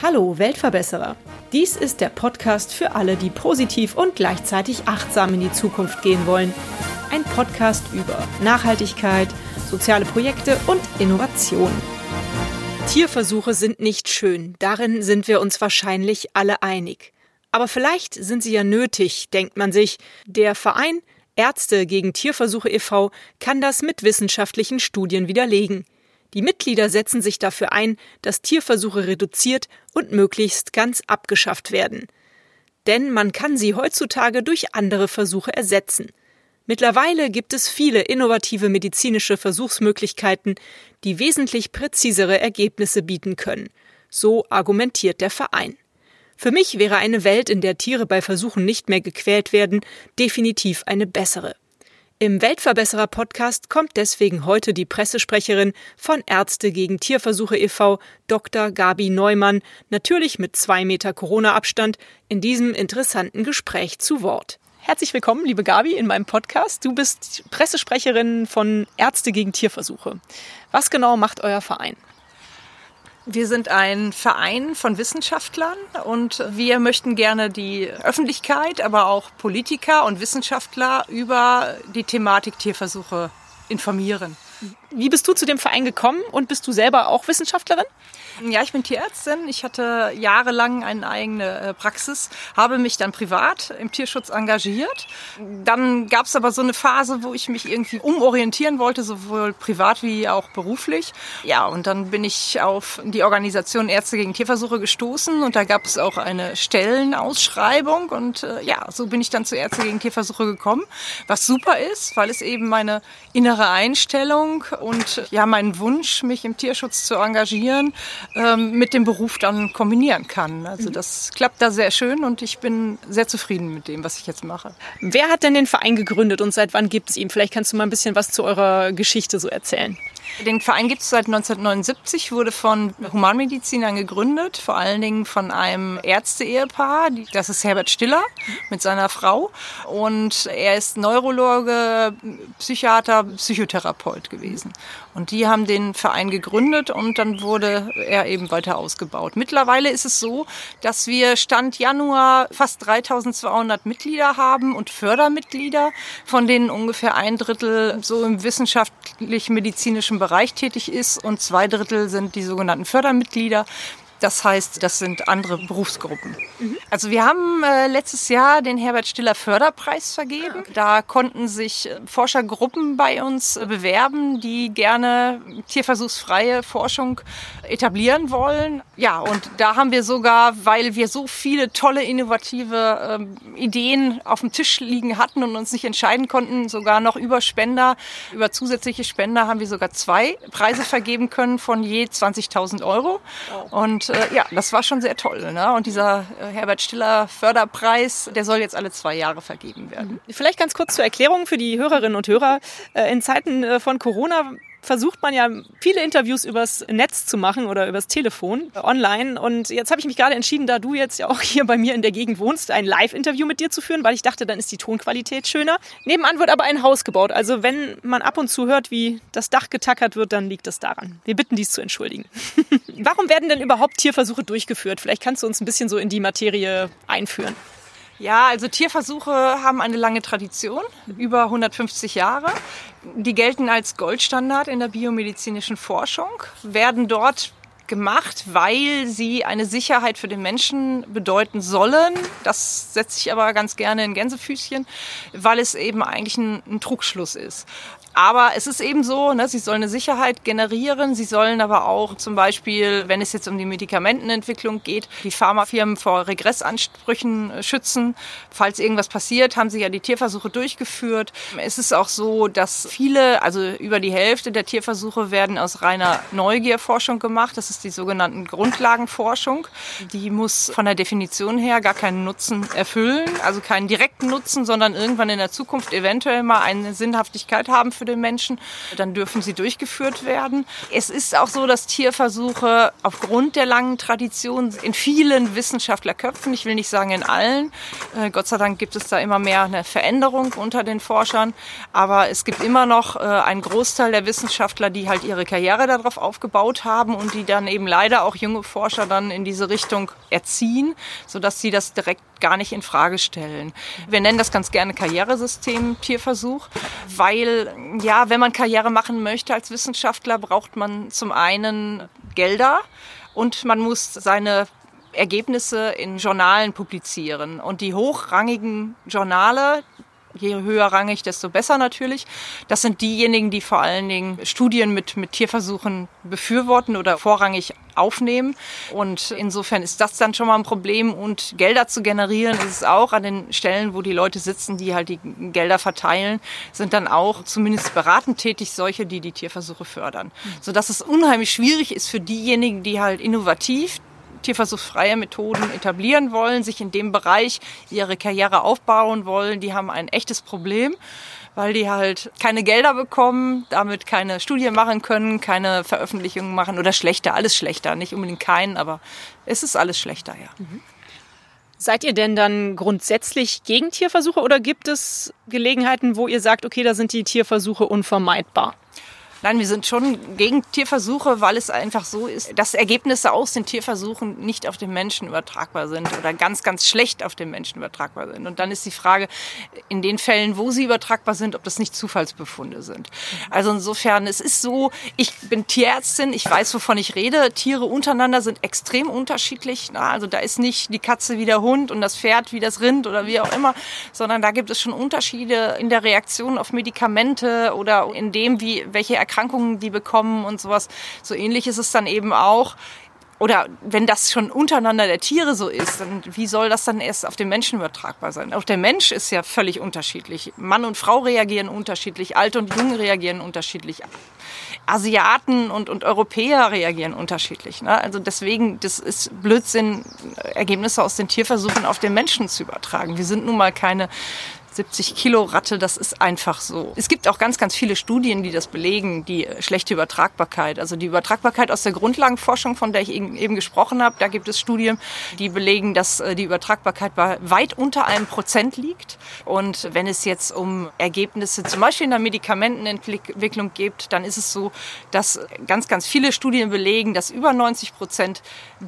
Hallo Weltverbesserer. Dies ist der Podcast für alle, die positiv und gleichzeitig achtsam in die Zukunft gehen wollen. Ein Podcast über Nachhaltigkeit, soziale Projekte und Innovation. Tierversuche sind nicht schön, darin sind wir uns wahrscheinlich alle einig. Aber vielleicht sind sie ja nötig, denkt man sich. Der Verein Ärzte gegen Tierversuche e.V. kann das mit wissenschaftlichen Studien widerlegen. Die Mitglieder setzen sich dafür ein, dass Tierversuche reduziert und möglichst ganz abgeschafft werden. Denn man kann sie heutzutage durch andere Versuche ersetzen. Mittlerweile gibt es viele innovative medizinische Versuchsmöglichkeiten, die wesentlich präzisere Ergebnisse bieten können. So argumentiert der Verein. Für mich wäre eine Welt, in der Tiere bei Versuchen nicht mehr gequält werden, definitiv eine bessere. Im Weltverbesserer Podcast kommt deswegen heute die Pressesprecherin von Ärzte gegen Tierversuche e.V., Dr. Gabi Neumann, natürlich mit zwei Meter Corona-Abstand, in diesem interessanten Gespräch zu Wort. Herzlich willkommen, liebe Gabi, in meinem Podcast. Du bist Pressesprecherin von Ärzte gegen Tierversuche. Was genau macht euer Verein? Wir sind ein Verein von Wissenschaftlern und wir möchten gerne die Öffentlichkeit, aber auch Politiker und Wissenschaftler über die Thematik Tierversuche informieren. Wie bist du zu dem Verein gekommen und bist du selber auch Wissenschaftlerin? Ja, ich bin Tierärztin. Ich hatte jahrelang eine eigene äh, Praxis, habe mich dann privat im Tierschutz engagiert. Dann gab es aber so eine Phase, wo ich mich irgendwie umorientieren wollte, sowohl privat wie auch beruflich. Ja, und dann bin ich auf die Organisation Ärzte gegen Tierversuche gestoßen und da gab es auch eine Stellenausschreibung und äh, ja, so bin ich dann zu Ärzte gegen Tierversuche gekommen, was super ist, weil es eben meine innere Einstellung und ja, meinen Wunsch, mich im Tierschutz zu engagieren, ähm, mit dem Beruf dann kombinieren kann. Also das klappt da sehr schön und ich bin sehr zufrieden mit dem, was ich jetzt mache. Wer hat denn den Verein gegründet und seit wann gibt es ihn? Vielleicht kannst du mal ein bisschen was zu eurer Geschichte so erzählen. Den Verein gibt es seit 1979, wurde von Humanmedizinern gegründet, vor allen Dingen von einem Ärzte-Ehepaar. Das ist Herbert Stiller mit seiner Frau. Und er ist Neurologe, Psychiater, Psychotherapeut gewesen. Und die haben den Verein gegründet und dann wurde er eben weiter ausgebaut. Mittlerweile ist es so, dass wir Stand Januar fast 3200 Mitglieder haben und Fördermitglieder, von denen ungefähr ein Drittel so im wissenschaftlich-medizinischen Bereich tätig ist und zwei Drittel sind die sogenannten Fördermitglieder. Das heißt, das sind andere Berufsgruppen. Mhm. Also wir haben äh, letztes Jahr den Herbert Stiller Förderpreis vergeben. Ah, da konnten sich äh, Forschergruppen bei uns äh, bewerben, die gerne tierversuchsfreie Forschung etablieren wollen. Ja, und da haben wir sogar, weil wir so viele tolle, innovative ähm, Ideen auf dem Tisch liegen hatten und uns nicht entscheiden konnten, sogar noch über Spender, über zusätzliche Spender haben wir sogar zwei Preise vergeben können von je 20.000 Euro. Und äh, ja, das war schon sehr toll. Ne? Und dieser äh, Herbert Stiller Förderpreis, der soll jetzt alle zwei Jahre vergeben werden. Vielleicht ganz kurz zur Erklärung für die Hörerinnen und Hörer. Äh, in Zeiten äh, von Corona versucht man ja viele Interviews übers Netz zu machen oder übers Telefon äh, online. Und jetzt habe ich mich gerade entschieden, da du jetzt ja auch hier bei mir in der Gegend wohnst, ein Live-Interview mit dir zu führen, weil ich dachte, dann ist die Tonqualität schöner. Nebenan wird aber ein Haus gebaut. Also wenn man ab und zu hört, wie das Dach getackert wird, dann liegt das daran. Wir bitten dies zu entschuldigen. Warum werden denn überhaupt Tierversuche durchgeführt? Vielleicht kannst du uns ein bisschen so in die Materie einführen. Ja, also Tierversuche haben eine lange Tradition, über 150 Jahre. Die gelten als Goldstandard in der biomedizinischen Forschung, werden dort gemacht, weil sie eine Sicherheit für den Menschen bedeuten sollen. Das setze ich aber ganz gerne in Gänsefüßchen, weil es eben eigentlich ein, ein Trugschluss ist. Aber es ist eben so, ne, sie sollen eine Sicherheit generieren. Sie sollen aber auch zum Beispiel, wenn es jetzt um die Medikamentenentwicklung geht, die Pharmafirmen vor Regressansprüchen äh, schützen. Falls irgendwas passiert, haben sie ja die Tierversuche durchgeführt. Es ist auch so, dass viele, also über die Hälfte der Tierversuche werden aus reiner Neugierforschung gemacht. Das ist die sogenannten Grundlagenforschung. Die muss von der Definition her gar keinen Nutzen erfüllen, also keinen direkten Nutzen, sondern irgendwann in der Zukunft eventuell mal eine Sinnhaftigkeit haben für für den Menschen, dann dürfen sie durchgeführt werden. Es ist auch so, dass Tierversuche aufgrund der langen Tradition in vielen Wissenschaftlerköpfen, ich will nicht sagen in allen, äh, Gott sei Dank gibt es da immer mehr eine Veränderung unter den Forschern, aber es gibt immer noch äh, einen Großteil der Wissenschaftler, die halt ihre Karriere darauf aufgebaut haben und die dann eben leider auch junge Forscher dann in diese Richtung erziehen, sodass sie das direkt gar nicht in Frage stellen. Wir nennen das ganz gerne Karrieresystem Tierversuch, weil ja, wenn man Karriere machen möchte als Wissenschaftler, braucht man zum einen Gelder und man muss seine Ergebnisse in Journalen publizieren. Und die hochrangigen Journale, je höherrangig, desto besser natürlich. Das sind diejenigen, die vor allen Dingen Studien mit, mit Tierversuchen befürworten oder vorrangig aufnehmen. Und insofern ist das dann schon mal ein Problem. Und Gelder zu generieren ist es auch an den Stellen, wo die Leute sitzen, die halt die Gelder verteilen, sind dann auch zumindest beratend tätig solche, die die Tierversuche fördern. Sodass es unheimlich schwierig ist für diejenigen, die halt innovativ tierversuchsfreie Methoden etablieren wollen, sich in dem Bereich ihre Karriere aufbauen wollen, die haben ein echtes Problem weil die halt keine Gelder bekommen, damit keine Studien machen können, keine Veröffentlichungen machen oder schlechter, alles schlechter, nicht unbedingt keinen, aber es ist alles schlechter, ja. Mhm. Seid ihr denn dann grundsätzlich gegen Tierversuche oder gibt es Gelegenheiten, wo ihr sagt, okay, da sind die Tierversuche unvermeidbar? Nein, wir sind schon gegen Tierversuche, weil es einfach so ist, dass Ergebnisse aus den Tierversuchen nicht auf den Menschen übertragbar sind oder ganz, ganz schlecht auf den Menschen übertragbar sind. Und dann ist die Frage, in den Fällen, wo sie übertragbar sind, ob das nicht Zufallsbefunde sind. Also insofern, es ist so, ich bin Tierärztin, ich weiß, wovon ich rede. Tiere untereinander sind extrem unterschiedlich. Also da ist nicht die Katze wie der Hund und das Pferd wie das Rind oder wie auch immer, sondern da gibt es schon Unterschiede in der Reaktion auf Medikamente oder in dem, wie, welche Erkrankungen Erkrankungen die bekommen und sowas. So ähnlich ist es dann eben auch. Oder wenn das schon untereinander der Tiere so ist, dann wie soll das dann erst auf den Menschen übertragbar sein? Auch der Mensch ist ja völlig unterschiedlich. Mann und Frau reagieren unterschiedlich, Alte und Junge reagieren unterschiedlich. Asiaten und, und Europäer reagieren unterschiedlich. Ne? Also deswegen, das ist Blödsinn, Ergebnisse aus den Tierversuchen auf den Menschen zu übertragen. Wir sind nun mal keine 70 Kilo Ratte, das ist einfach so. Es gibt auch ganz, ganz viele Studien, die das belegen, die schlechte Übertragbarkeit. Also die Übertragbarkeit aus der Grundlagenforschung, von der ich eben gesprochen habe, da gibt es Studien, die belegen, dass äh, die Übertragbarkeit bei weit unter einem Prozent liegt. Und wenn es jetzt um Ergebnisse zum Beispiel in der Medikamentenentwicklung geht, dann ist es so, dass ganz, ganz viele Studien belegen, dass über 90 Prozent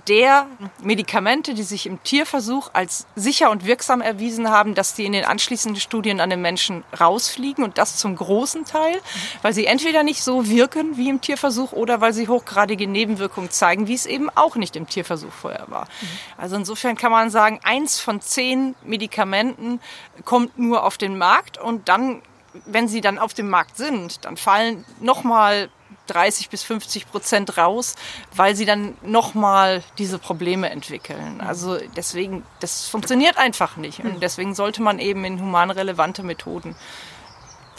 der Medikamente, die sich im Tierversuch als sicher und wirksam erwiesen haben, dass die in den anschließenden Studien an den Menschen rausfliegen und das zum großen Teil, weil sie entweder nicht so wirken wie im Tierversuch oder weil sie hochgradige Nebenwirkungen zeigen, wie es eben auch nicht im Tierversuch vorher war. Also insofern kann man sagen, eins von zehn Medikamenten kommt nur auf den Markt und dann wenn sie dann auf dem Markt sind, dann fallen nochmal 30 bis 50 Prozent raus, weil sie dann nochmal diese Probleme entwickeln. Also deswegen, das funktioniert einfach nicht. Und deswegen sollte man eben in humanrelevante Methoden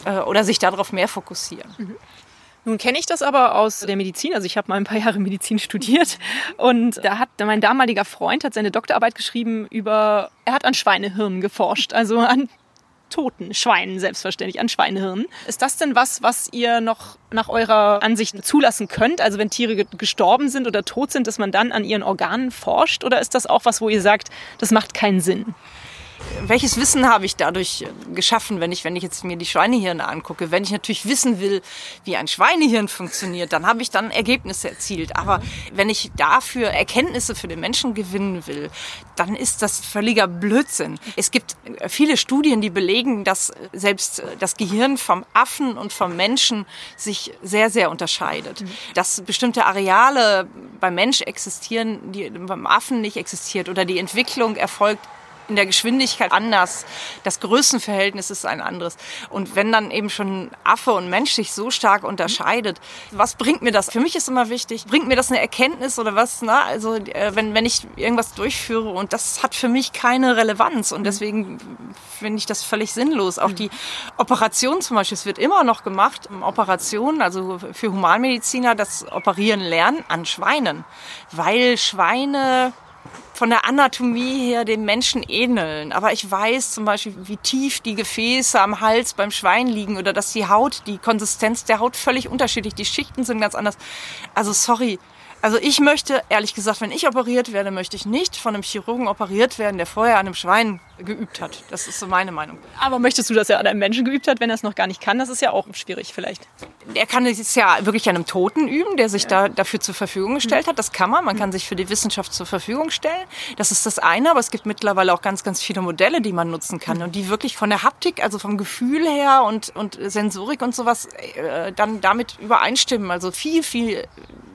äh, oder sich darauf mehr fokussieren. Mhm. Nun kenne ich das aber aus der Medizin. Also ich habe mal ein paar Jahre Medizin studiert und da hat mein damaliger Freund hat seine Doktorarbeit geschrieben über, er hat an Schweinehirnen geforscht, also an toten Schweinen, selbstverständlich, an Schweinehirnen. Ist das denn was, was ihr noch nach eurer Ansicht zulassen könnt? Also wenn Tiere gestorben sind oder tot sind, dass man dann an ihren Organen forscht? Oder ist das auch was, wo ihr sagt, das macht keinen Sinn? Welches Wissen habe ich dadurch äh, geschaffen, wenn ich, wenn ich jetzt mir die Schweinehirne angucke? Wenn ich natürlich wissen will, wie ein Schweinehirn funktioniert, dann habe ich dann Ergebnisse erzielt. Aber wenn ich dafür Erkenntnisse für den Menschen gewinnen will, dann ist das völliger Blödsinn. Es gibt äh, viele Studien, die belegen, dass selbst äh, das Gehirn vom Affen und vom Menschen sich sehr, sehr unterscheidet. Mhm. Dass bestimmte Areale beim Mensch existieren, die beim Affen nicht existiert oder die Entwicklung erfolgt in der Geschwindigkeit anders. Das Größenverhältnis ist ein anderes. Und wenn dann eben schon Affe und Mensch sich so stark unterscheidet, was bringt mir das? Für mich ist immer wichtig, bringt mir das eine Erkenntnis oder was? Na, also äh, wenn, wenn ich irgendwas durchführe und das hat für mich keine Relevanz und deswegen finde ich das völlig sinnlos. Auch die Operation zum Beispiel, es wird immer noch gemacht, Operationen, also für Humanmediziner, das Operieren lernen an Schweinen, weil Schweine von der Anatomie her dem Menschen ähneln. Aber ich weiß zum Beispiel, wie tief die Gefäße am Hals beim Schwein liegen oder dass die Haut, die Konsistenz der Haut völlig unterschiedlich, die Schichten sind ganz anders. Also sorry, also ich möchte, ehrlich gesagt, wenn ich operiert werde, möchte ich nicht von einem Chirurgen operiert werden, der vorher an einem Schwein geübt hat. Das ist so meine Meinung. Aber möchtest du, dass er an einem Menschen geübt hat, wenn er es noch gar nicht kann? Das ist ja auch schwierig vielleicht. Er kann es ja wirklich an einem Toten üben, der sich ja. da dafür zur Verfügung gestellt hat. Das kann man. Man kann sich für die Wissenschaft zur Verfügung stellen. Das ist das eine. Aber es gibt mittlerweile auch ganz, ganz viele Modelle, die man nutzen kann und die wirklich von der Haptik, also vom Gefühl her und, und Sensorik und sowas äh, dann damit übereinstimmen. Also viel, viel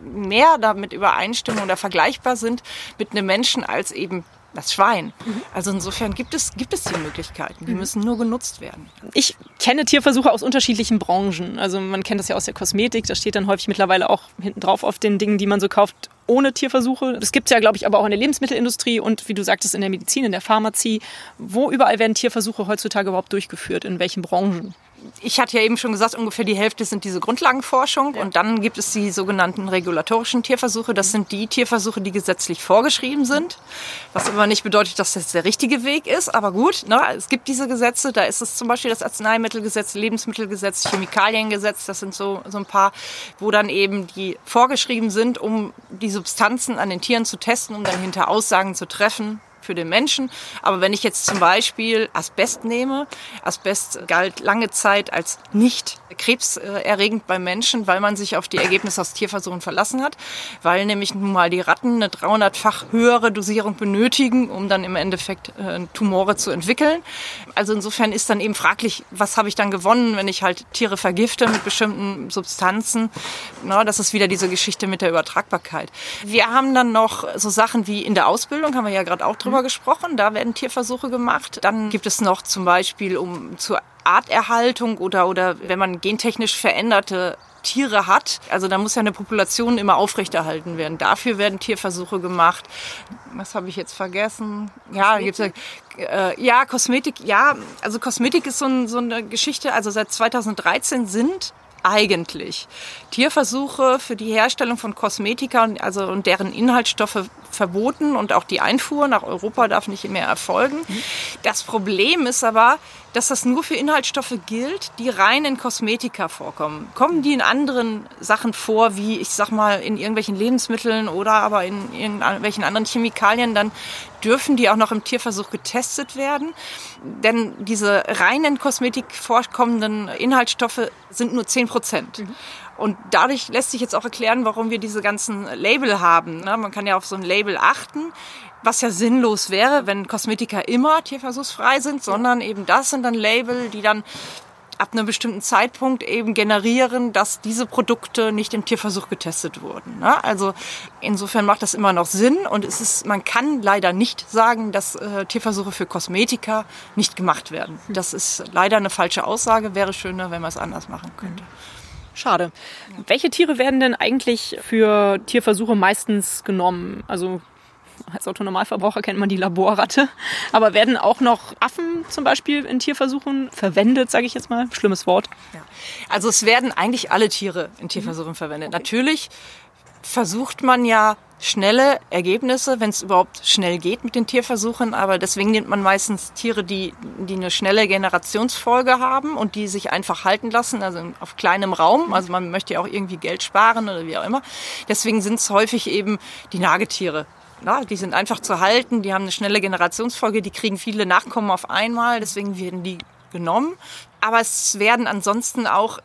mehr damit übereinstimmen oder vergleichbar sind mit einem Menschen als eben das Schwein. Mhm. Also insofern gibt es, gibt es die Möglichkeiten. Die mhm. müssen nur genutzt werden. Ich kenne Tierversuche aus unterschiedlichen Branchen. Also man kennt das ja aus der Kosmetik. Da steht dann häufig mittlerweile auch hinten drauf auf den Dingen, die man so kauft, ohne Tierversuche. Das gibt es ja, glaube ich, aber auch in der Lebensmittelindustrie und wie du sagtest, in der Medizin, in der Pharmazie. Wo überall werden Tierversuche heutzutage überhaupt durchgeführt? In welchen Branchen? Ich hatte ja eben schon gesagt, ungefähr die Hälfte sind diese Grundlagenforschung ja. und dann gibt es die sogenannten regulatorischen Tierversuche. Das sind die Tierversuche, die gesetzlich vorgeschrieben sind, was aber nicht bedeutet, dass das der richtige Weg ist. Aber gut, ne, es gibt diese Gesetze. Da ist es zum Beispiel das Arzneimittelgesetz, Lebensmittelgesetz, Chemikaliengesetz. Das sind so, so ein paar, wo dann eben die vorgeschrieben sind, um die Substanzen an den Tieren zu testen, um dann hinter Aussagen zu treffen, für den Menschen. Aber wenn ich jetzt zum Beispiel Asbest nehme, Asbest galt lange Zeit als nicht krebserregend beim Menschen, weil man sich auf die Ergebnisse aus Tierversuchen verlassen hat, weil nämlich nun mal die Ratten eine 300-fach höhere Dosierung benötigen, um dann im Endeffekt äh, Tumore zu entwickeln. Also insofern ist dann eben fraglich, was habe ich dann gewonnen, wenn ich halt Tiere vergifte mit bestimmten Substanzen. Na, das ist wieder diese Geschichte mit der Übertragbarkeit. Wir haben dann noch so Sachen wie in der Ausbildung, haben wir ja gerade auch drüber drüber gesprochen. Da werden Tierversuche gemacht. Dann gibt es noch zum Beispiel um zur Arterhaltung oder, oder wenn man gentechnisch veränderte Tiere hat. Also da muss ja eine Population immer aufrechterhalten werden. Dafür werden Tierversuche gemacht. Was habe ich jetzt vergessen? Ja, gibt's ja, äh, ja Kosmetik. Ja, also Kosmetik ist so, ein, so eine Geschichte. Also seit 2013 sind eigentlich Tierversuche für die Herstellung von Kosmetika und, also, und deren Inhaltsstoffe verboten und auch die Einfuhr nach Europa darf nicht mehr erfolgen. Das Problem ist aber, dass das nur für Inhaltsstoffe gilt, die rein in Kosmetika vorkommen. Kommen die in anderen Sachen vor, wie ich sag mal in irgendwelchen Lebensmitteln oder aber in irgendwelchen anderen Chemikalien, dann dürfen die auch noch im Tierversuch getestet werden. Denn diese reinen Kosmetik vorkommenden Inhaltsstoffe sind nur 10 Prozent. Mhm. Und dadurch lässt sich jetzt auch erklären, warum wir diese ganzen Label haben. Ne? Man kann ja auf so ein Label achten, was ja sinnlos wäre, wenn Kosmetika immer tierversuchsfrei sind, sondern eben das sind dann Label, die dann ab einem bestimmten Zeitpunkt eben generieren, dass diese Produkte nicht im Tierversuch getestet wurden. Ne? Also insofern macht das immer noch Sinn und es ist, man kann leider nicht sagen, dass äh, Tierversuche für Kosmetika nicht gemacht werden. Das ist leider eine falsche Aussage. Wäre schöner, wenn man es anders machen könnte. Schade. Welche Tiere werden denn eigentlich für Tierversuche meistens genommen? Also als Autonormalverbraucher kennt man die Laborratte. Aber werden auch noch Affen zum Beispiel in Tierversuchen verwendet, sage ich jetzt mal? Schlimmes Wort. Ja. Also es werden eigentlich alle Tiere in Tierversuchen mhm. verwendet. Okay. Natürlich versucht man ja schnelle Ergebnisse, wenn es überhaupt schnell geht mit den Tierversuchen. Aber deswegen nimmt man meistens Tiere, die, die eine schnelle Generationsfolge haben und die sich einfach halten lassen, also auf kleinem Raum. Also man möchte ja auch irgendwie Geld sparen oder wie auch immer. Deswegen sind es häufig eben die Nagetiere. Ja, die sind einfach zu halten, die haben eine schnelle Generationsfolge, die kriegen viele Nachkommen auf einmal, deswegen werden die genommen. Aber es werden ansonsten auch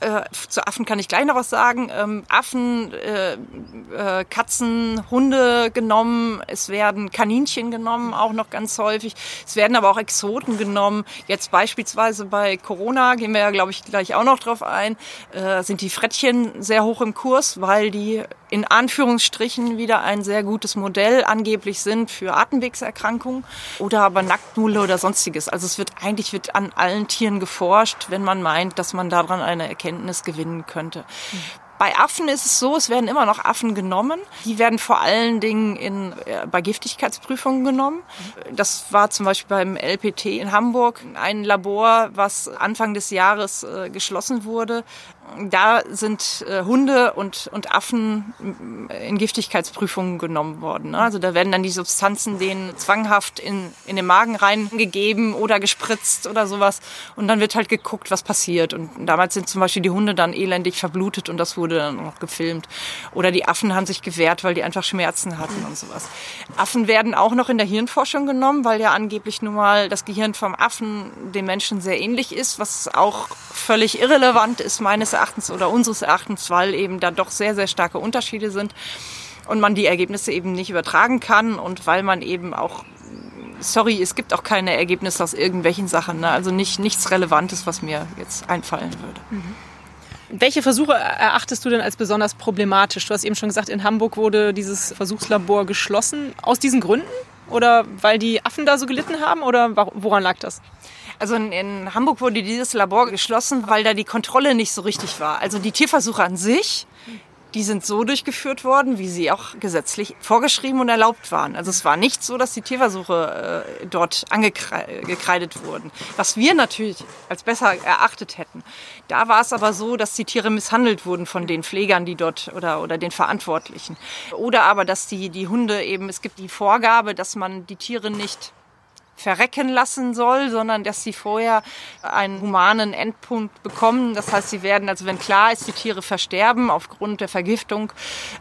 äh, zu Affen kann ich gleich noch was sagen. Ähm, Affen, äh, äh, Katzen, Hunde genommen. Es werden Kaninchen genommen, auch noch ganz häufig. Es werden aber auch Exoten genommen. Jetzt beispielsweise bei Corona, gehen wir ja, glaube ich, gleich auch noch drauf ein, äh, sind die Frettchen sehr hoch im Kurs, weil die in Anführungsstrichen wieder ein sehr gutes Modell angeblich sind für Atemwegserkrankungen oder aber Nacktmulle oder sonstiges. Also es wird eigentlich wird an allen Tieren geforscht, wenn man meint, dass man daran eine Erkenntnis gewinnen könnte. Bei Affen ist es so, es werden immer noch Affen genommen. Die werden vor allen Dingen in, äh, bei Giftigkeitsprüfungen genommen. Das war zum Beispiel beim LPT in Hamburg ein Labor, was Anfang des Jahres äh, geschlossen wurde, da sind äh, Hunde und, und Affen in Giftigkeitsprüfungen genommen worden. Ne? Also da werden dann die Substanzen denen zwanghaft in, in den Magen reingegeben oder gespritzt oder sowas. Und dann wird halt geguckt, was passiert. Und damals sind zum Beispiel die Hunde dann elendig verblutet und das wurde dann noch gefilmt. Oder die Affen haben sich gewehrt, weil die einfach Schmerzen hatten und sowas. Affen werden auch noch in der Hirnforschung genommen, weil ja angeblich nun mal das Gehirn vom Affen dem Menschen sehr ähnlich ist, was auch völlig irrelevant ist meines Erachtens oder unseres Erachtens, weil eben da doch sehr, sehr starke Unterschiede sind und man die Ergebnisse eben nicht übertragen kann und weil man eben auch sorry, es gibt auch keine Ergebnisse aus irgendwelchen Sachen. Ne? Also nicht, nichts Relevantes, was mir jetzt einfallen würde. Mhm. Welche Versuche erachtest du denn als besonders problematisch? Du hast eben schon gesagt, in Hamburg wurde dieses Versuchslabor geschlossen. Aus diesen Gründen? Oder weil die Affen da so gelitten haben? Oder woran lag das? Also in, Hamburg wurde dieses Labor geschlossen, weil da die Kontrolle nicht so richtig war. Also die Tierversuche an sich, die sind so durchgeführt worden, wie sie auch gesetzlich vorgeschrieben und erlaubt waren. Also es war nicht so, dass die Tierversuche äh, dort angekreidet wurden. Was wir natürlich als besser erachtet hätten. Da war es aber so, dass die Tiere misshandelt wurden von den Pflegern, die dort oder, oder den Verantwortlichen. Oder aber, dass die, die Hunde eben, es gibt die Vorgabe, dass man die Tiere nicht verrecken lassen soll, sondern dass sie vorher einen humanen Endpunkt bekommen. Das heißt, sie werden, also wenn klar ist, die Tiere versterben aufgrund der Vergiftung,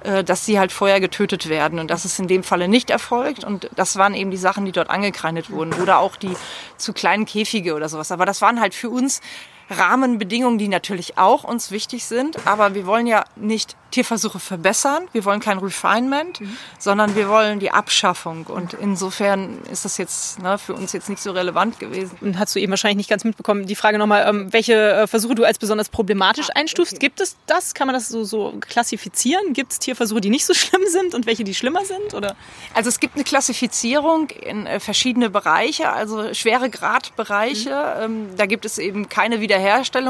äh, dass sie halt vorher getötet werden. Und das ist in dem Falle nicht erfolgt. Und das waren eben die Sachen, die dort angekreidet wurden. Oder auch die zu kleinen Käfige oder sowas. Aber das waren halt für uns Rahmenbedingungen, die natürlich auch uns wichtig sind. Aber wir wollen ja nicht Tierversuche verbessern. Wir wollen kein Refinement, mhm. sondern wir wollen die Abschaffung. Und insofern ist das jetzt ne, für uns jetzt nicht so relevant gewesen. Und hast du eben wahrscheinlich nicht ganz mitbekommen, die Frage nochmal, ähm, welche äh, Versuche du als besonders problematisch ah, einstufst. Okay. Gibt es das? Kann man das so, so klassifizieren? Gibt es Tierversuche, die nicht so schlimm sind und welche, die schlimmer sind? Oder? Also es gibt eine Klassifizierung in äh, verschiedene Bereiche, also schwere Gradbereiche. Mhm. Ähm, da gibt es eben keine Wiederherstellung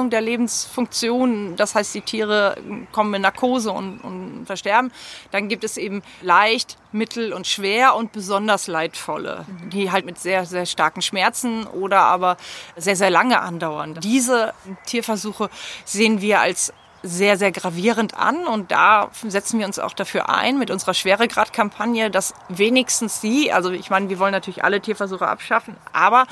der Lebensfunktion. Das heißt, die Tiere kommen in Narkose Narkose und, und versterben. Dann gibt es eben leicht, mittel und schwer und besonders leidvolle, die halt mit sehr, sehr starken Schmerzen oder aber sehr, sehr lange andauern. Diese Tierversuche sehen wir als sehr, sehr gravierend an und da setzen wir uns auch dafür ein mit unserer Schweregrad-Kampagne, dass wenigstens sie, also ich meine, wir wollen natürlich alle Tierversuche abschaffen, aber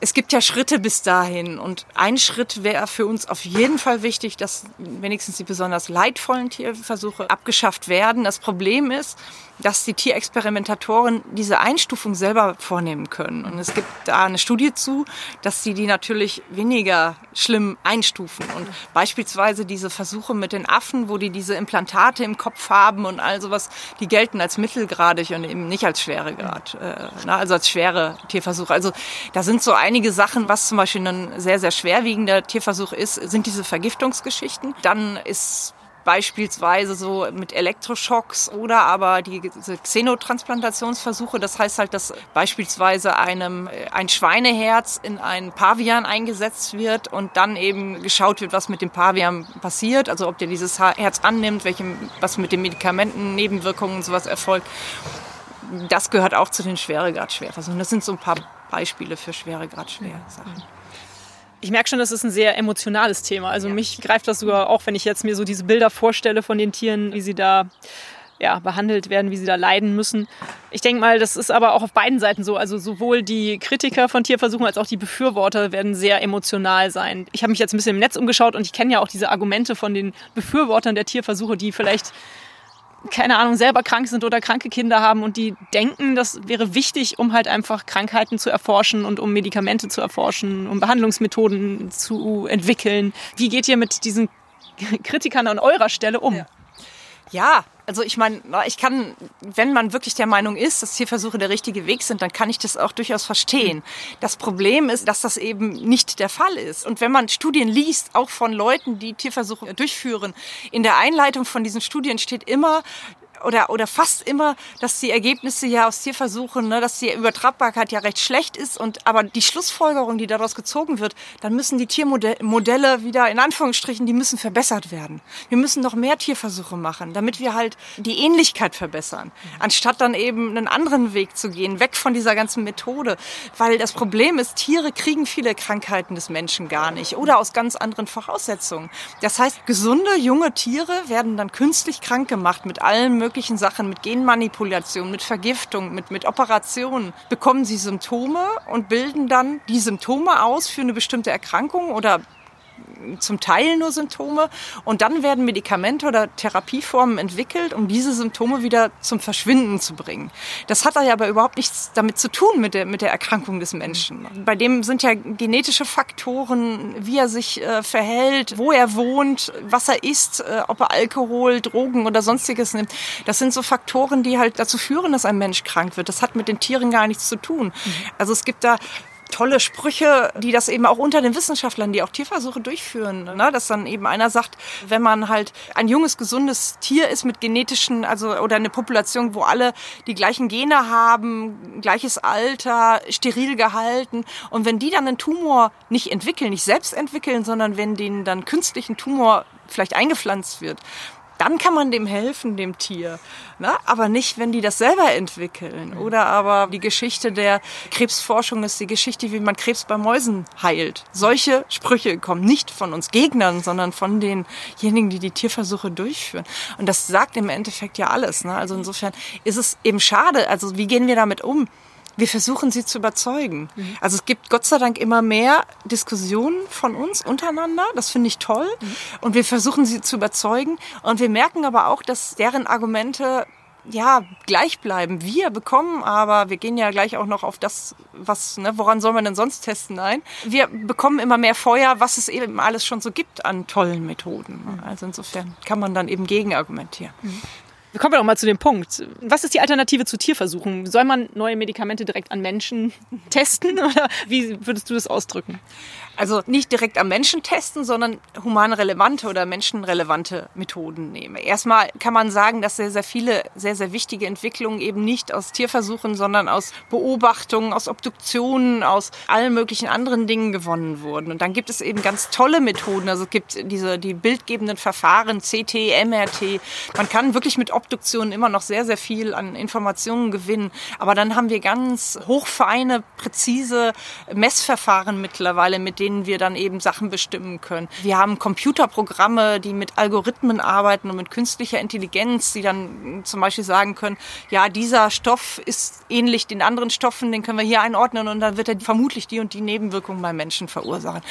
es gibt ja Schritte bis dahin und ein Schritt wäre für uns auf jeden Fall wichtig, dass wenigstens die besonders leidvollen Tierversuche abgeschafft werden. Das Problem ist, dass die Tierexperimentatoren diese Einstufung selber vornehmen können. Und es gibt da eine Studie zu, dass sie die natürlich weniger schlimm einstufen. Und beispielsweise diese Versuche mit den Affen, wo die diese Implantate im Kopf haben und all sowas, die gelten als mittelgradig und eben nicht als Schweregrad, äh, also als schwere Tierversuche. Also da sind so einige Sachen, was zum Beispiel ein sehr, sehr schwerwiegender Tierversuch ist, sind diese Vergiftungsgeschichten. Dann ist beispielsweise so mit Elektroschocks oder aber die Xenotransplantationsversuche. Das heißt halt, dass beispielsweise einem ein Schweineherz in einen Pavian eingesetzt wird und dann eben geschaut wird, was mit dem Pavian passiert. Also ob der dieses Herz annimmt, welchem, was mit den Medikamenten, Nebenwirkungen und sowas erfolgt. Das gehört auch zu den Schweregrad-Schwerversuchen. Das sind so ein paar Beispiele für Schweregrad-Schwer-Sachen. Ich merke schon, das ist ein sehr emotionales Thema. Also ja. mich greift das sogar auch, wenn ich jetzt mir so diese Bilder vorstelle von den Tieren, wie sie da ja, behandelt werden, wie sie da leiden müssen. Ich denke mal, das ist aber auch auf beiden Seiten so. Also sowohl die Kritiker von Tierversuchen als auch die Befürworter werden sehr emotional sein. Ich habe mich jetzt ein bisschen im Netz umgeschaut und ich kenne ja auch diese Argumente von den Befürwortern der Tierversuche, die vielleicht keine Ahnung, selber krank sind oder kranke Kinder haben und die denken, das wäre wichtig, um halt einfach Krankheiten zu erforschen und um Medikamente zu erforschen, um Behandlungsmethoden zu entwickeln. Wie geht ihr mit diesen Kritikern an eurer Stelle um? Ja. Ja, also ich meine, ich kann, wenn man wirklich der Meinung ist, dass Tierversuche der richtige Weg sind, dann kann ich das auch durchaus verstehen. Das Problem ist, dass das eben nicht der Fall ist. Und wenn man Studien liest, auch von Leuten, die Tierversuche durchführen, in der Einleitung von diesen Studien steht immer, oder, oder fast immer, dass die Ergebnisse ja aus Tierversuchen, ne, dass die Übertragbarkeit ja recht schlecht ist und aber die Schlussfolgerung, die daraus gezogen wird, dann müssen die Tiermodelle wieder in Anführungsstrichen, die müssen verbessert werden. Wir müssen noch mehr Tierversuche machen, damit wir halt die Ähnlichkeit verbessern, anstatt dann eben einen anderen Weg zu gehen, weg von dieser ganzen Methode, weil das Problem ist, Tiere kriegen viele Krankheiten des Menschen gar nicht oder aus ganz anderen Voraussetzungen. Das heißt, gesunde junge Tiere werden dann künstlich krank gemacht mit allen möglichen Sachen, mit Genmanipulation, mit Vergiftung, mit, mit Operationen. Bekommen sie Symptome und bilden dann die Symptome aus für eine bestimmte Erkrankung oder zum Teil nur Symptome und dann werden Medikamente oder Therapieformen entwickelt, um diese Symptome wieder zum Verschwinden zu bringen. Das hat ja aber überhaupt nichts damit zu tun mit der, mit der Erkrankung des Menschen. Bei dem sind ja genetische Faktoren, wie er sich äh, verhält, wo er wohnt, was er isst, äh, ob er Alkohol, Drogen oder sonstiges nimmt. Das sind so Faktoren, die halt dazu führen, dass ein Mensch krank wird. Das hat mit den Tieren gar nichts zu tun. Also es gibt da tolle Sprüche, die das eben auch unter den Wissenschaftlern, die auch Tierversuche durchführen, ne? dass dann eben einer sagt, wenn man halt ein junges, gesundes Tier ist mit genetischen, also oder eine Population, wo alle die gleichen Gene haben, gleiches Alter, steril gehalten und wenn die dann einen Tumor nicht entwickeln, nicht selbst entwickeln, sondern wenn denen dann künstlichen Tumor vielleicht eingepflanzt wird, dann kann man dem helfen, dem Tier. Ne? Aber nicht, wenn die das selber entwickeln. Oder aber die Geschichte der Krebsforschung ist die Geschichte, wie man Krebs bei Mäusen heilt. Solche Sprüche kommen nicht von uns Gegnern, sondern von denjenigen, die die Tierversuche durchführen. Und das sagt im Endeffekt ja alles. Ne? Also insofern ist es eben schade. Also wie gehen wir damit um? Wir versuchen sie zu überzeugen. Mhm. Also es gibt Gott sei Dank immer mehr Diskussionen von uns untereinander. Das finde ich toll. Mhm. Und wir versuchen sie zu überzeugen. Und wir merken aber auch, dass deren Argumente ja, gleich bleiben. Wir bekommen aber, wir gehen ja gleich auch noch auf das, was, ne, woran soll man denn sonst testen ein? Wir bekommen immer mehr Feuer, was es eben alles schon so gibt an tollen Methoden. Also insofern kann man dann eben gegenargumentieren. Mhm. Kommen wir doch mal zu dem Punkt. Was ist die Alternative zu Tierversuchen? Soll man neue Medikamente direkt an Menschen testen oder wie würdest du das ausdrücken? Also nicht direkt am Menschen testen, sondern humanrelevante oder menschenrelevante Methoden nehmen. Erstmal kann man sagen, dass sehr, sehr viele sehr, sehr wichtige Entwicklungen eben nicht aus Tierversuchen, sondern aus Beobachtungen, aus Obduktionen, aus allen möglichen anderen Dingen gewonnen wurden. Und dann gibt es eben ganz tolle Methoden. Also es gibt diese, die bildgebenden Verfahren, CT, MRT. Man kann wirklich mit Obduktionen immer noch sehr, sehr viel an Informationen gewinnen. Aber dann haben wir ganz hochfeine, präzise Messverfahren mittlerweile, mit denen denen wir dann eben Sachen bestimmen können. Wir haben Computerprogramme, die mit Algorithmen arbeiten und mit künstlicher Intelligenz, die dann zum Beispiel sagen können, ja, dieser Stoff ist ähnlich den anderen Stoffen, den können wir hier einordnen und dann wird er vermutlich die und die Nebenwirkungen beim Menschen verursachen.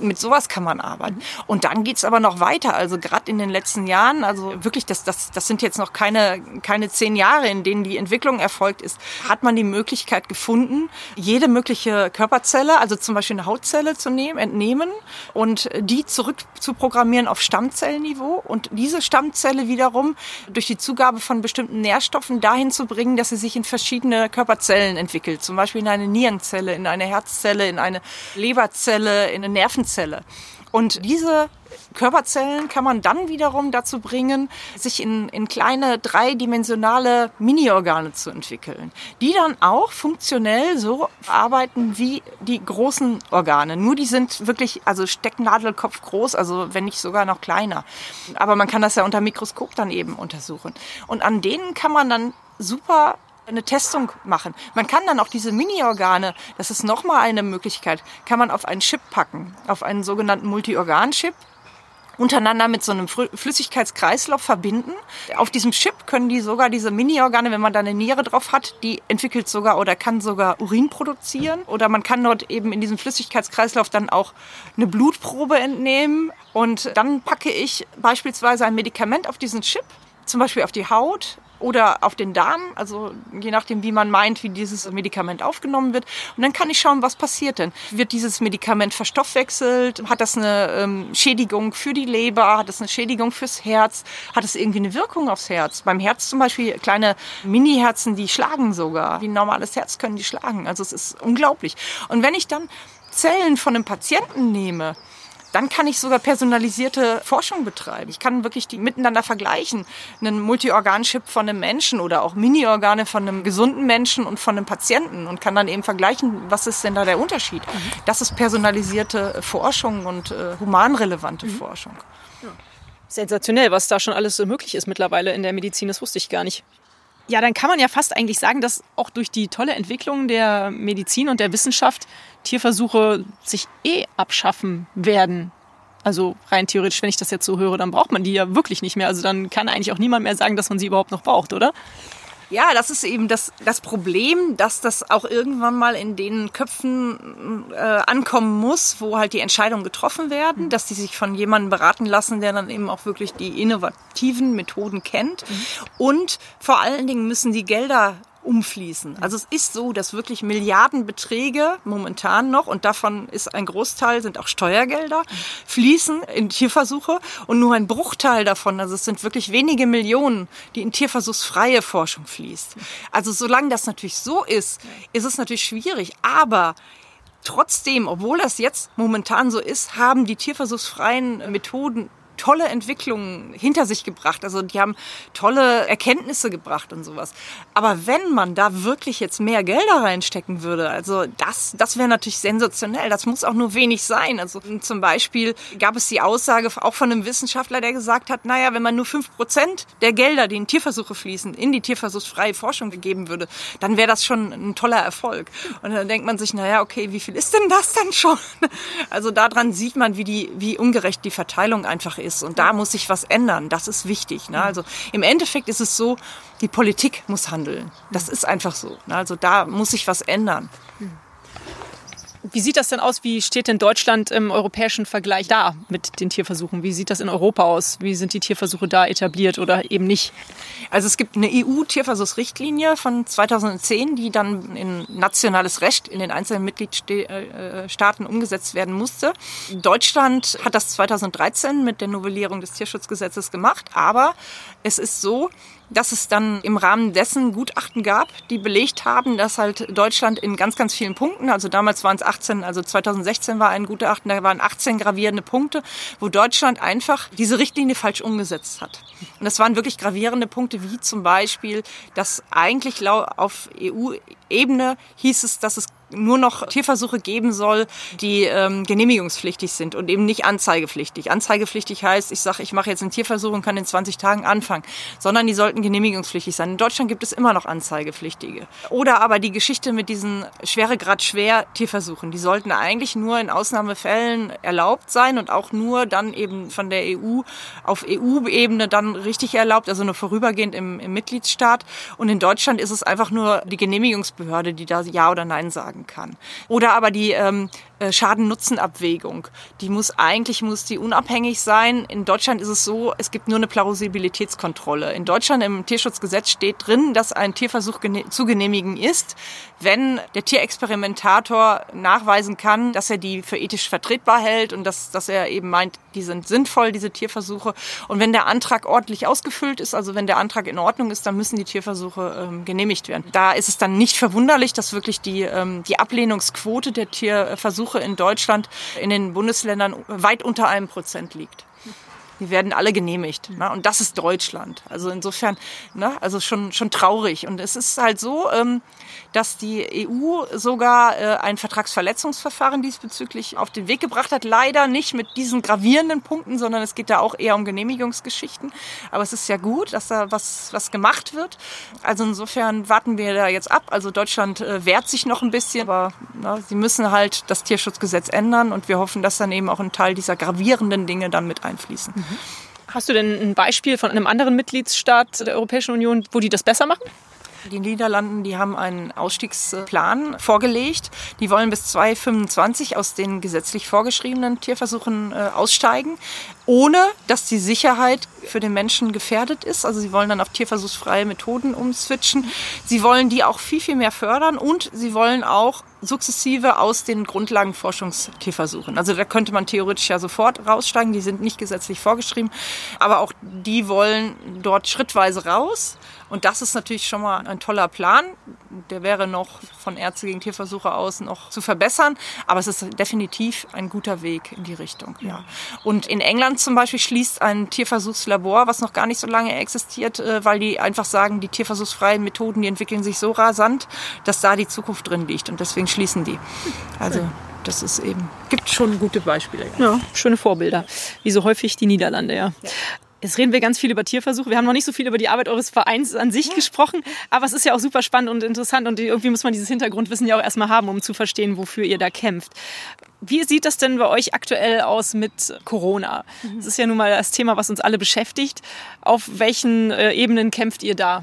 Mit sowas kann man arbeiten. Und dann geht's aber noch weiter. Also gerade in den letzten Jahren, also wirklich, das, das, das sind jetzt noch keine, keine zehn Jahre, in denen die Entwicklung erfolgt ist, hat man die Möglichkeit gefunden, jede mögliche Körperzelle, also zum Beispiel eine Hautzelle zu nehmen, entnehmen und die zurück zu programmieren auf Stammzellniveau und diese Stammzelle wiederum durch die Zugabe von bestimmten Nährstoffen dahin zu bringen, dass sie sich in verschiedene Körperzellen entwickelt. Zum Beispiel in eine Nierenzelle, in eine Herzzelle, in eine Leberzelle, in eine Nervenzelle. Und diese Körperzellen kann man dann wiederum dazu bringen, sich in, in kleine dreidimensionale Mini-Organe zu entwickeln, die dann auch funktionell so arbeiten wie die großen Organe. Nur die sind wirklich, also Stecknadelkopf groß, also wenn nicht sogar noch kleiner. Aber man kann das ja unter Mikroskop dann eben untersuchen. Und an denen kann man dann super eine Testung machen. Man kann dann auch diese Mini-Organe, das ist nochmal eine Möglichkeit, kann man auf einen Chip packen, auf einen sogenannten Multi-Organ-Chip untereinander mit so einem Flüssigkeitskreislauf verbinden. Auf diesem Chip können die sogar diese Mini-Organe, wenn man da eine Niere drauf hat, die entwickelt sogar oder kann sogar Urin produzieren. Oder man kann dort eben in diesem Flüssigkeitskreislauf dann auch eine Blutprobe entnehmen. Und dann packe ich beispielsweise ein Medikament auf diesen Chip, zum Beispiel auf die Haut oder auf den Darm, also je nachdem, wie man meint, wie dieses Medikament aufgenommen wird. Und dann kann ich schauen, was passiert denn. Wird dieses Medikament verstoffwechselt? Hat das eine ähm, Schädigung für die Leber? Hat das eine Schädigung fürs Herz? Hat es irgendwie eine Wirkung aufs Herz? Beim Herz zum Beispiel kleine Mini-Herzen, die schlagen sogar. Wie ein normales Herz können die schlagen. Also es ist unglaublich. Und wenn ich dann Zellen von einem Patienten nehme, dann kann ich sogar personalisierte Forschung betreiben. Ich kann wirklich die miteinander vergleichen. Einen Multiorganchip von einem Menschen oder auch Mini-Organe von einem gesunden Menschen und von einem Patienten und kann dann eben vergleichen, was ist denn da der Unterschied. Mhm. Das ist personalisierte Forschung und äh, humanrelevante mhm. Forschung. Ja. Sensationell, was da schon alles so möglich ist mittlerweile in der Medizin, das wusste ich gar nicht. Ja, dann kann man ja fast eigentlich sagen, dass auch durch die tolle Entwicklung der Medizin und der Wissenschaft Tierversuche sich eh abschaffen werden. Also rein theoretisch, wenn ich das jetzt so höre, dann braucht man die ja wirklich nicht mehr. Also dann kann eigentlich auch niemand mehr sagen, dass man sie überhaupt noch braucht, oder? Ja, das ist eben das, das Problem, dass das auch irgendwann mal in den Köpfen äh, ankommen muss, wo halt die Entscheidungen getroffen werden, mhm. dass die sich von jemandem beraten lassen, der dann eben auch wirklich die innovativen Methoden kennt. Mhm. Und vor allen Dingen müssen die Gelder umfließen. Also es ist so, dass wirklich Milliardenbeträge momentan noch, und davon ist ein Großteil, sind auch Steuergelder, fließen in Tierversuche und nur ein Bruchteil davon, also es sind wirklich wenige Millionen, die in tierversuchsfreie Forschung fließt. Also solange das natürlich so ist, ist es natürlich schwierig, aber Trotzdem, obwohl das jetzt momentan so ist, haben die tierversuchsfreien Methoden tolle Entwicklungen hinter sich gebracht. Also die haben tolle Erkenntnisse gebracht und sowas. Aber wenn man da wirklich jetzt mehr Gelder reinstecken würde, also das, das wäre natürlich sensationell. Das muss auch nur wenig sein. Also zum Beispiel gab es die Aussage auch von einem Wissenschaftler, der gesagt hat, naja, wenn man nur fünf Prozent der Gelder, die in Tierversuche fließen, in die tierversuchsfreie Forschung gegeben würde, dann wäre das schon ein toller Erfolg. Und dann denkt man sich, naja, okay, wie viel ist denn das dann schon? Also daran sieht man, wie die, wie ungerecht die Verteilung einfach ist ist. Und da muss sich was ändern. Das ist wichtig. Ne? Also im Endeffekt ist es so, die Politik muss handeln. Das ist einfach so. Ne? Also da muss sich was ändern. Wie sieht das denn aus? Wie steht denn Deutschland im europäischen Vergleich da mit den Tierversuchen? Wie sieht das in Europa aus? Wie sind die Tierversuche da etabliert oder eben nicht? Also es gibt eine EU-Tierversuchsrichtlinie von 2010, die dann in nationales Recht in den einzelnen Mitgliedstaaten umgesetzt werden musste. Deutschland hat das 2013 mit der Novellierung des Tierschutzgesetzes gemacht, aber es ist so, dass es dann im Rahmen dessen Gutachten gab, die belegt haben, dass halt Deutschland in ganz, ganz vielen Punkten, also damals waren es 18, also 2016 war ein Gutachten, da waren 18 gravierende Punkte, wo Deutschland einfach diese Richtlinie falsch umgesetzt hat. Und das waren wirklich gravierende Punkte, wie zum Beispiel, dass eigentlich auf EU-Ebene hieß es, dass es nur noch Tierversuche geben soll, die ähm, genehmigungspflichtig sind und eben nicht anzeigepflichtig. Anzeigepflichtig heißt, ich sage, ich mache jetzt einen Tierversuch und kann in 20 Tagen anfangen, sondern die sollten genehmigungspflichtig sein. In Deutschland gibt es immer noch anzeigepflichtige. Oder aber die Geschichte mit diesen Schweregrad schwer Tierversuchen, die sollten eigentlich nur in Ausnahmefällen erlaubt sein und auch nur dann eben von der EU auf EU-Ebene dann richtig erlaubt, also nur vorübergehend im, im Mitgliedsstaat. Und in Deutschland ist es einfach nur die Genehmigungsbehörde, die da Ja oder Nein sagen kann. Oder aber die ähm, äh, Schaden-Nutzen-Abwägung. Die muss eigentlich muss die unabhängig sein. In Deutschland ist es so, es gibt nur eine Plausibilitätskontrolle. In Deutschland im Tierschutzgesetz steht drin, dass ein Tierversuch zu genehmigen ist, wenn der Tierexperimentator nachweisen kann, dass er die für ethisch vertretbar hält und dass, dass er eben meint, die sind sinnvoll, diese Tierversuche. Und wenn der Antrag ordentlich ausgefüllt ist, also wenn der Antrag in Ordnung ist, dann müssen die Tierversuche ähm, genehmigt werden. Da ist es dann nicht verwunderlich, dass wirklich die, ähm, die Ablehnungsquote der Tierversuche in Deutschland in den Bundesländern weit unter einem Prozent liegt. Die werden alle genehmigt. Ne? Und das ist Deutschland. Also insofern, ne? also schon, schon traurig. Und es ist halt so, ähm, dass die EU sogar äh, ein Vertragsverletzungsverfahren diesbezüglich auf den Weg gebracht hat. Leider nicht mit diesen gravierenden Punkten, sondern es geht da auch eher um Genehmigungsgeschichten. Aber es ist ja gut, dass da was, was gemacht wird. Also insofern warten wir da jetzt ab. Also Deutschland äh, wehrt sich noch ein bisschen, aber na, sie müssen halt das Tierschutzgesetz ändern und wir hoffen, dass dann eben auch ein Teil dieser gravierenden Dinge dann mit einfließen. Mhm. Hast du denn ein Beispiel von einem anderen Mitgliedsstaat der Europäischen Union, wo die das besser machen? Die Niederlanden, die haben einen Ausstiegsplan vorgelegt. Die wollen bis 2025 aus den gesetzlich vorgeschriebenen Tierversuchen äh, aussteigen, ohne dass die Sicherheit für den Menschen gefährdet ist. Also sie wollen dann auf tierversuchsfreie Methoden umswitchen. Sie wollen die auch viel, viel mehr fördern und sie wollen auch sukzessive aus den Grundlagenforschungstierversuchen. Also da könnte man theoretisch ja sofort raussteigen. Die sind nicht gesetzlich vorgeschrieben, aber auch die wollen dort schrittweise raus Und das ist natürlich schon mal ein toller Plan. Der wäre noch von Ärzte gegen Tierversuche aus noch zu verbessern, aber es ist definitiv ein guter Weg in die Richtung. Ja. Und in England zum Beispiel schließt ein Tierversuchslabor, was noch gar nicht so lange existiert, äh, weil die einfach sagen, die tierversuchsfreien Methoden, die entwickeln sich so rasant, dass da die Zukunft drin liegt und deswegen schließen die. Also das ist eben, gibt schon gute Beispiele. Ja, ja schöne Vorbilder. Wie so häufig die Niederlande, ja. ja. Jetzt reden wir ganz viel über Tierversuche. Wir haben noch nicht so viel über die Arbeit eures Vereins an sich ja. gesprochen, aber es ist ja auch super spannend und interessant und irgendwie muss man dieses Hintergrundwissen ja auch erstmal haben, um zu verstehen, wofür ihr da kämpft. Wie sieht das denn bei euch aktuell aus mit Corona? Mhm. Das ist ja nun mal das Thema, was uns alle beschäftigt. Auf welchen äh, Ebenen kämpft ihr da?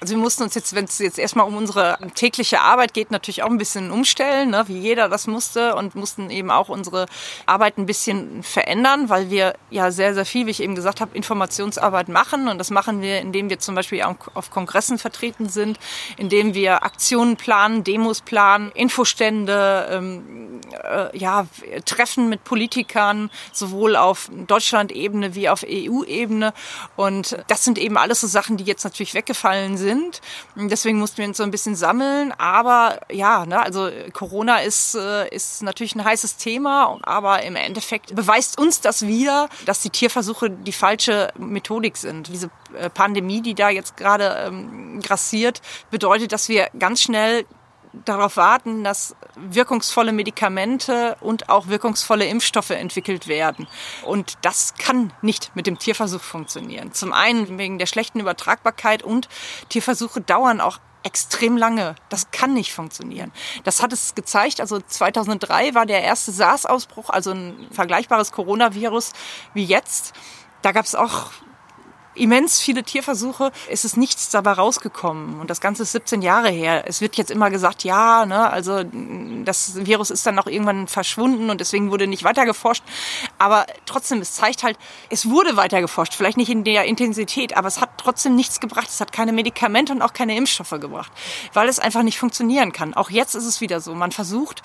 Also wir mussten uns jetzt, wenn es jetzt erstmal um unsere tägliche Arbeit geht, natürlich auch ein bisschen umstellen, ne, wie jeder das musste und mussten eben auch unsere Arbeit ein bisschen verändern, weil wir ja sehr, sehr viel, wie ich eben gesagt habe, Informationsarbeit machen. Und das machen wir, indem wir zum Beispiel auf Kongressen vertreten sind, indem wir Aktionen planen, Demos planen, Infostände, ähm, äh, ja, Treffen mit Politikern, sowohl auf Deutschland-Ebene wie auf EU-Ebene und das sind eben alles so Sachen, die jetzt natürlich weggefallen sind sind. Deswegen mussten wir uns so ein bisschen sammeln. Aber ja, ne, also Corona ist, äh, ist natürlich ein heißes Thema, aber im Endeffekt beweist uns das wieder, dass die Tierversuche die falsche Methodik sind. Diese äh, Pandemie, die da jetzt gerade ähm, grassiert, bedeutet, dass wir ganz schnell darauf warten, dass wirkungsvolle Medikamente und auch wirkungsvolle Impfstoffe entwickelt werden. Und das kann nicht mit dem Tierversuch funktionieren. Zum einen wegen der schlechten Übertragbarkeit und Tierversuche dauern auch extrem lange. Das kann nicht funktionieren. Das hat es gezeigt. Also 2003 war der erste SARS-Ausbruch, also ein vergleichbares Coronavirus wie jetzt. Da gab es auch immens viele Tierversuche. Es ist nichts dabei rausgekommen. Und das Ganze ist 17 Jahre her. Es wird jetzt immer gesagt, ja, ne, also das Virus ist dann auch irgendwann verschwunden und deswegen wurde nicht weiter geforscht. Aber trotzdem, es zeigt halt, es wurde weiter geforscht. Vielleicht nicht in der Intensität, aber es hat trotzdem nichts gebracht. Es hat keine Medikamente und auch keine Impfstoffe gebracht, weil es einfach nicht funktionieren kann. Auch jetzt ist es wieder so. Man versucht,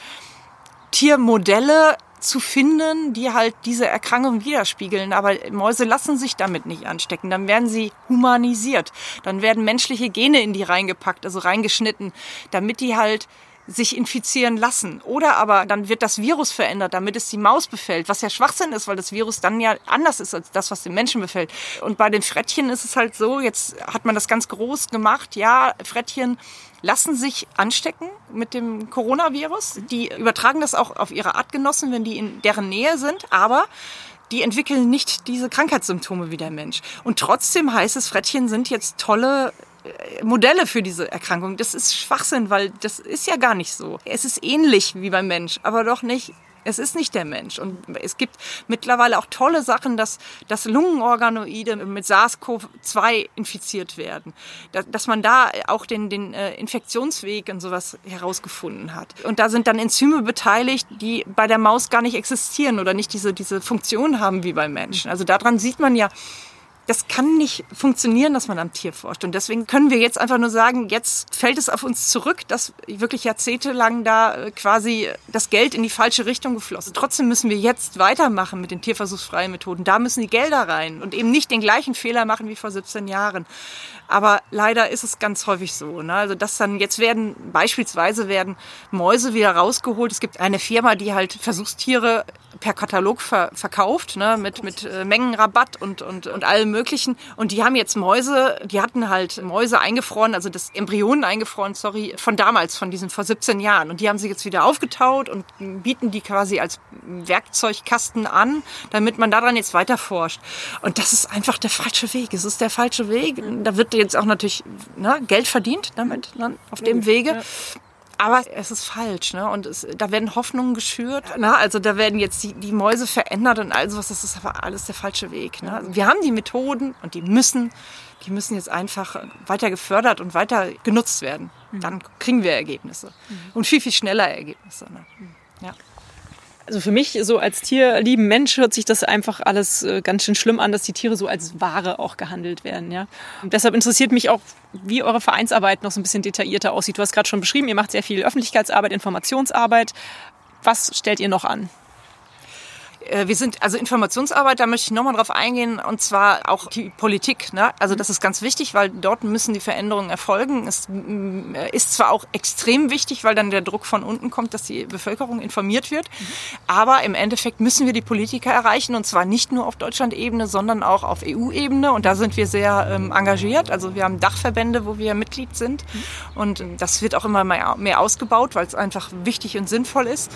Tiermodelle zu finden, die halt diese Erkrankung widerspiegeln. Aber Mäuse lassen sich damit nicht anstecken. Dann werden sie humanisiert. Dann werden menschliche Gene in die reingepackt, also reingeschnitten, damit die halt sich infizieren lassen. Oder aber dann wird das Virus verändert, damit es die Maus befällt, was ja Schwachsinn ist, weil das Virus dann ja anders ist als das, was den Menschen befällt. Und bei den Frettchen ist es halt so, jetzt hat man das ganz groß gemacht, ja, Frettchen lassen sich anstecken mit dem Coronavirus. Die übertragen das auch auf ihre Artgenossen, wenn die in deren Nähe sind, aber die entwickeln nicht diese Krankheitssymptome wie der Mensch. Und trotzdem heißt es, Frettchen sind jetzt tolle Modelle für diese Erkrankung. Das ist Schwachsinn, weil das ist ja gar nicht so. Es ist ähnlich wie beim Mensch, aber doch nicht es ist nicht der Mensch. Und es gibt mittlerweile auch tolle Sachen, dass, dass Lungenorganoide mit SARS-CoV-2 infiziert werden. Dass man da auch den, den äh, Infektionsweg und sowas herausgefunden hat. Und da sind dann Enzyme beteiligt, die bei der Maus gar nicht existieren oder nicht diese, diese Funktion haben wie beim Menschen. Also daran sieht man ja, das kann nicht funktionieren, dass man am Tier forscht. Und deswegen können wir jetzt einfach nur sagen, jetzt fällt es auf uns zurück, dass wirklich jahrzehntelang da äh, quasi das Geld in die falsche Richtung geflossen. Trotzdem müssen wir jetzt weitermachen mit den tierversuchsfreien Methoden. Da müssen die Gelder rein und eben nicht den gleichen Fehler machen wie vor 17 Jahren. Aber leider ist es ganz häufig so. Ne? Also dass dann jetzt werden beispielsweise werden Mäuse wieder rausgeholt. Es gibt eine Firma, die halt Versuchstiere per Katalog ver verkauft, ne? mit, mit äh, Mengenrabatt und, und, und allem Möglichen. Und die haben jetzt Mäuse, die hatten halt Mäuse eingefroren, also das Embryonen eingefroren, sorry, von damals, von diesen vor 17 Jahren. Und die haben sie jetzt wieder aufgetaut und bieten die quasi als Werkzeugkasten an, damit man daran jetzt weiter forscht. Und das ist einfach der falsche Weg. Es ist der falsche Weg. Da wird jetzt auch natürlich ne, Geld verdient damit ne, auf dem Wege. Aber es ist falsch, ne? Und es, da werden Hoffnungen geschürt. Ne? Also da werden jetzt die, die Mäuse verändert und all sowas. Das ist aber alles der falsche Weg. Ne? Also wir haben die Methoden und die müssen, die müssen jetzt einfach weiter gefördert und weiter genutzt werden. Mhm. Dann kriegen wir Ergebnisse. Mhm. Und viel, viel schneller Ergebnisse. Ne? Ja also für mich so als tierlieben Mensch hört sich das einfach alles äh, ganz schön schlimm an, dass die Tiere so als Ware auch gehandelt werden. Ja? Und deshalb interessiert mich auch, wie eure Vereinsarbeit noch so ein bisschen detaillierter aussieht. Du hast gerade schon beschrieben, ihr macht sehr viel Öffentlichkeitsarbeit, Informationsarbeit. Was stellt ihr noch an? Äh, wir sind, also Informationsarbeit, da möchte ich nochmal drauf eingehen, und zwar auch die Politik. Ne? Also das ist ganz wichtig, weil dort müssen die Veränderungen erfolgen. Es ist zwar auch extrem wichtig, weil dann der Druck von unten kommt, dass die Bevölkerung informiert wird, aber im Endeffekt müssen wir die Politiker erreichen, und zwar nicht nur auf Deutschland-Ebene, sondern auch auf EU-Ebene. Und da sind wir sehr ähm, engagiert. Also wir haben Dachverbände, wo wir Mitglied sind. Und das wird auch immer mehr, mehr ausgebaut, weil es einfach wichtig und sinnvoll ist.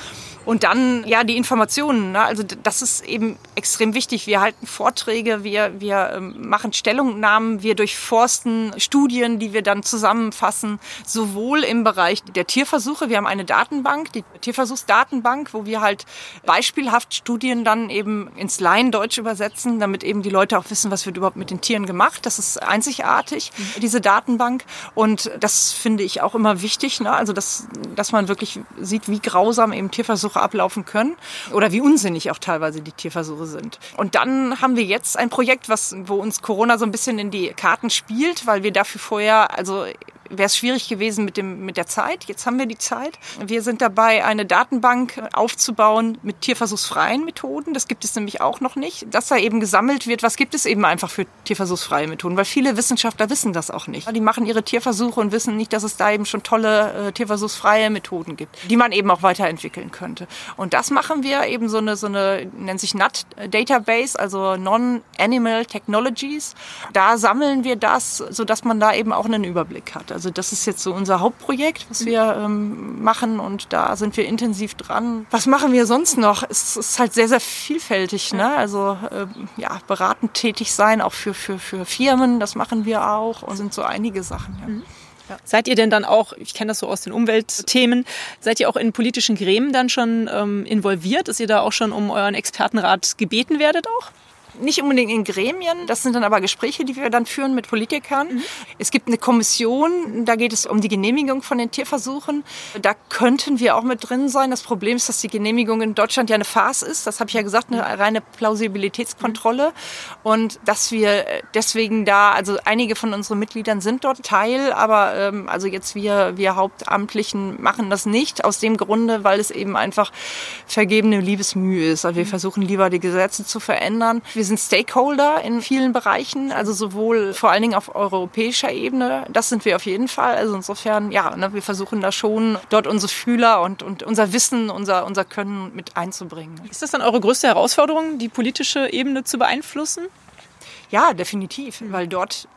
Und dann, ja, die Informationen. Ne? Also das ist eben extrem wichtig. Wir halten Vorträge, wir, wir ähm, machen Stellungnahmen, wir durchforsten Studien, die wir dann zusammenfassen, sowohl im Bereich der Tierversuche. Wir haben eine Datenbank, die Tierversuchsdatenbank, wo wir halt beispielhaft Studien dann eben ins Laiendeutsch übersetzen, damit eben die Leute auch wissen, was wird überhaupt mit den Tieren gemacht. Das ist einzigartig, diese Datenbank. Und das finde ich auch immer wichtig. Ne? Also, dass, dass man wirklich sieht, wie grausam eben Tierversuche ablaufen können oder wie unsinnig auch teilweise die Tierversuche sind. Und dann haben wir jetzt ein Projekt, was, wo uns Corona so ein bisschen in die Karten spielt, weil wir dafür vorher, also wäre es schwierig gewesen mit, dem, mit der Zeit. Jetzt haben wir die Zeit. Wir sind dabei, eine Datenbank aufzubauen mit tierversuchsfreien Methoden. Das gibt es nämlich auch noch nicht. Dass da eben gesammelt wird, was gibt es eben einfach für tierversuchsfreie Methoden, weil viele Wissenschaftler wissen das auch nicht. Die machen ihre Tierversuche und wissen nicht, dass es da eben schon tolle äh, tierversuchsfreie Methoden gibt, die man eben auch weiterentwickeln könnte. Und das machen wir eben so eine, so eine nennt sich NAT Database, also Non-Animal Technologies. Da sammeln wir das, sodass man da eben auch einen Überblick hat. Also das ist jetzt so unser Hauptprojekt, was wir ähm, machen und da sind wir intensiv dran. Was machen wir sonst noch? Es ist halt sehr, sehr vielfältig. Ne? Also äh, ja, beratend tätig sein, auch für, für, für Firmen, das machen wir auch und sind so einige Sachen. Ja. Mhm. Ja. Seid ihr denn dann auch, ich kenne das so aus den Umweltthemen, seid ihr auch in politischen Gremien dann schon ähm, involviert, dass ihr da auch schon um euren Expertenrat gebeten werdet auch? Nicht unbedingt in Gremien. Das sind dann aber Gespräche, die wir dann führen mit Politikern. Mhm. Es gibt eine Kommission, da geht es um die Genehmigung von den Tierversuchen. Da könnten wir auch mit drin sein. Das Problem ist, dass die Genehmigung in Deutschland ja eine Farce ist. Das habe ich ja gesagt, eine reine Plausibilitätskontrolle. Und dass wir deswegen da, also einige von unseren Mitgliedern sind dort Teil, aber ähm, also jetzt wir, wir Hauptamtlichen machen das nicht. Aus dem Grunde, weil es eben einfach vergebene Liebesmühe ist. Also wir mhm. versuchen lieber die Gesetze zu verändern. Wir sind Stakeholder in vielen Bereichen, also sowohl vor allen Dingen auf europäischer Ebene. Das sind wir auf jeden Fall. Also insofern, ja, ne, wir versuchen da schon dort unsere Fühler und, und unser Wissen, unser, unser Können mit einzubringen. Ist das dann eure größte Herausforderung, die politische Ebene zu beeinflussen? Ja, definitiv, weil dort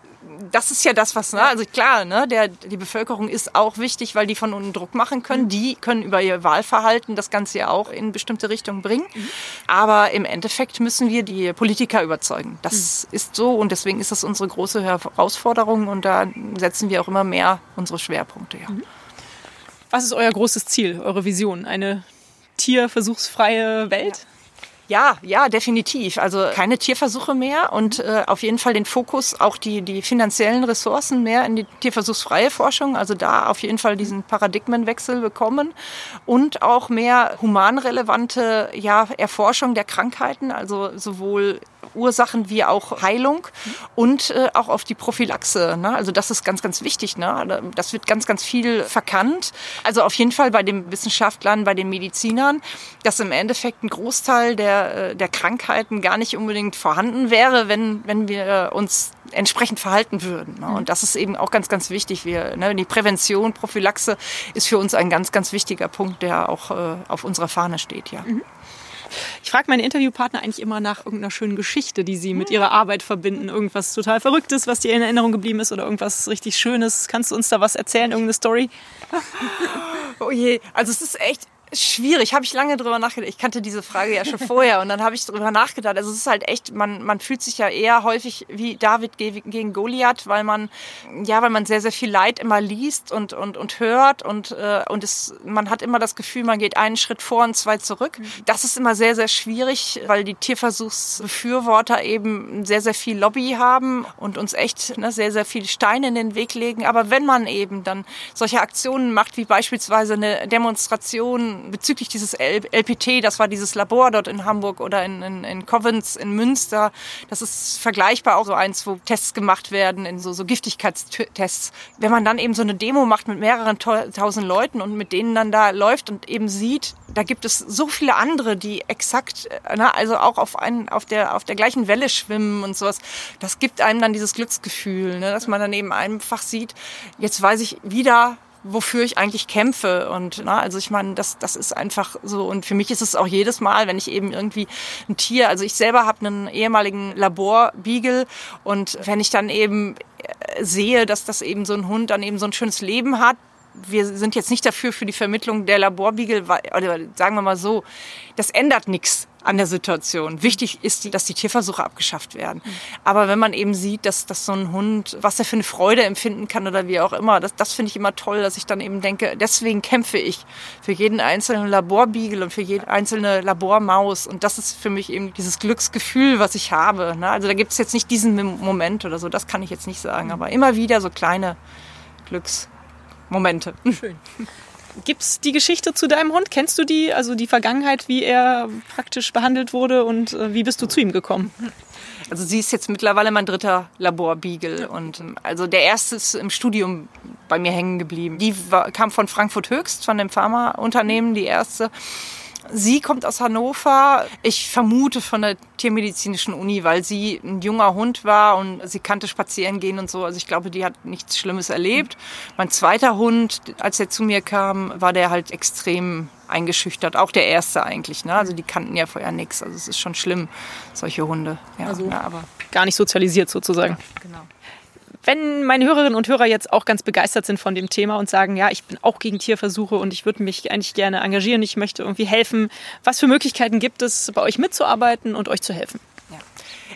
das ist ja das, was, ne? also klar, ne? Der, die Bevölkerung ist auch wichtig, weil die von unten Druck machen können. Mhm. Die können über ihr Wahlverhalten das Ganze ja auch in bestimmte Richtungen bringen. Mhm. Aber im Endeffekt müssen wir die Politiker überzeugen. Das mhm. ist so und deswegen ist das unsere große Herausforderung und da setzen wir auch immer mehr unsere Schwerpunkte. Ja. Mhm. Was ist euer großes Ziel, eure Vision? Eine tierversuchsfreie Welt? Ja. Ja, ja, definitiv. Also keine Tierversuche mehr und äh, auf jeden Fall den Fokus, auch die, die finanziellen Ressourcen mehr in die tierversuchsfreie Forschung. Also da auf jeden Fall diesen Paradigmenwechsel bekommen und auch mehr humanrelevante ja, Erforschung der Krankheiten, also sowohl Ursachen wie auch Heilung und äh, auch auf die Prophylaxe. Ne? Also das ist ganz, ganz wichtig. Ne? Das wird ganz, ganz viel verkannt. Also auf jeden Fall bei den Wissenschaftlern, bei den Medizinern, dass im Endeffekt ein Großteil der, äh, der Krankheiten gar nicht unbedingt vorhanden wäre, wenn, wenn wir uns entsprechend verhalten würden. Ne? Und das ist eben auch ganz, ganz wichtig. Wir, ne, die Prävention, Prophylaxe ist für uns ein ganz, ganz wichtiger Punkt, der auch äh, auf unserer Fahne steht. Ja. Mhm. Ich frage meine Interviewpartner eigentlich immer nach irgendeiner schönen Geschichte, die sie mit ihrer Arbeit verbinden. Irgendwas total Verrücktes, was dir in Erinnerung geblieben ist oder irgendwas richtig Schönes. Kannst du uns da was erzählen, irgendeine Story? Oh je, also es ist echt Schwierig, habe ich lange drüber nachgedacht. Ich kannte diese Frage ja schon vorher und dann habe ich drüber nachgedacht. Also es ist halt echt, man, man fühlt sich ja eher häufig wie David gegen Goliath, weil man ja, weil man sehr sehr viel Leid immer liest und und und hört und äh, und es, man hat immer das Gefühl, man geht einen Schritt vor und zwei zurück. Das ist immer sehr sehr schwierig, weil die Tierversuchsbefürworter eben sehr sehr viel Lobby haben und uns echt ne, sehr sehr viele Steine in den Weg legen. Aber wenn man eben dann solche Aktionen macht, wie beispielsweise eine Demonstration bezüglich dieses LPT, das war dieses Labor dort in Hamburg oder in, in, in Covens in Münster, das ist vergleichbar auch so eins, wo Tests gemacht werden, in so, so Giftigkeitstests. Wenn man dann eben so eine Demo macht mit mehreren tausend Leuten und mit denen dann da läuft und eben sieht, da gibt es so viele andere, die exakt, na, ne, also auch auf, einen, auf, der, auf der gleichen Welle schwimmen und sowas. Das gibt einem dann dieses Glücksgefühl, ne, dass man dann eben einfach sieht, jetzt weiß ich wieder, wofür ich eigentlich kämpfe. Und na, also ich meine, das, das ist einfach so. Und für mich ist es auch jedes Mal, wenn ich eben irgendwie ein Tier, also ich selber habe einen ehemaligen Laborbeagle und wenn ich dann eben äh, sehe, dass das eben so ein Hund dann eben so ein schönes Leben hat, wir sind jetzt nicht dafür für die Vermittlung der Laborbeagle, oder sagen wir mal so, das ändert nichts an der Situation. Wichtig ist, dass die Tierversuche abgeschafft werden. Aber wenn man eben sieht, dass, dass so ein Hund, was er für eine Freude empfinden kann oder wie auch immer, das, das finde ich immer toll, dass ich dann eben denke, deswegen kämpfe ich für jeden einzelnen Laborbeagle und für jede einzelne Labormaus. Und das ist für mich eben dieses Glücksgefühl, was ich habe. Ne? Also da gibt es jetzt nicht diesen Moment oder so, das kann ich jetzt nicht sagen. Aber immer wieder so kleine Glücks Momente. Schön. Gibt es die Geschichte zu deinem Hund? Kennst du die? Also die Vergangenheit, wie er praktisch behandelt wurde und äh, wie bist du zu ihm gekommen? Also sie ist jetzt mittlerweile mein dritter Laborbeagle und ähm, also der erste ist im Studium bei mir hängen geblieben. Die war, kam von Frankfurt Höchst, von dem Pharmaunternehmen, die erste. Sie kommt aus Hannover. Ich vermute von der Tiermedizinischen Uni, weil sie ein junger Hund war und sie kannte spazieren gehen und so. Also ich glaube, die hat nichts Schlimmes erlebt. Mein zweiter Hund, als er zu mir kam, war der halt extrem eingeschüchtert. Auch der erste eigentlich. Ne? Also die kannten ja vorher nichts. Also es ist schon schlimm, solche Hunde. Ja, also ja, aber gar nicht sozialisiert sozusagen. Ja, genau wenn meine Hörerinnen und Hörer jetzt auch ganz begeistert sind von dem Thema und sagen, ja, ich bin auch gegen Tierversuche und ich würde mich eigentlich gerne engagieren, ich möchte irgendwie helfen, was für Möglichkeiten gibt es, bei euch mitzuarbeiten und euch zu helfen? Ja.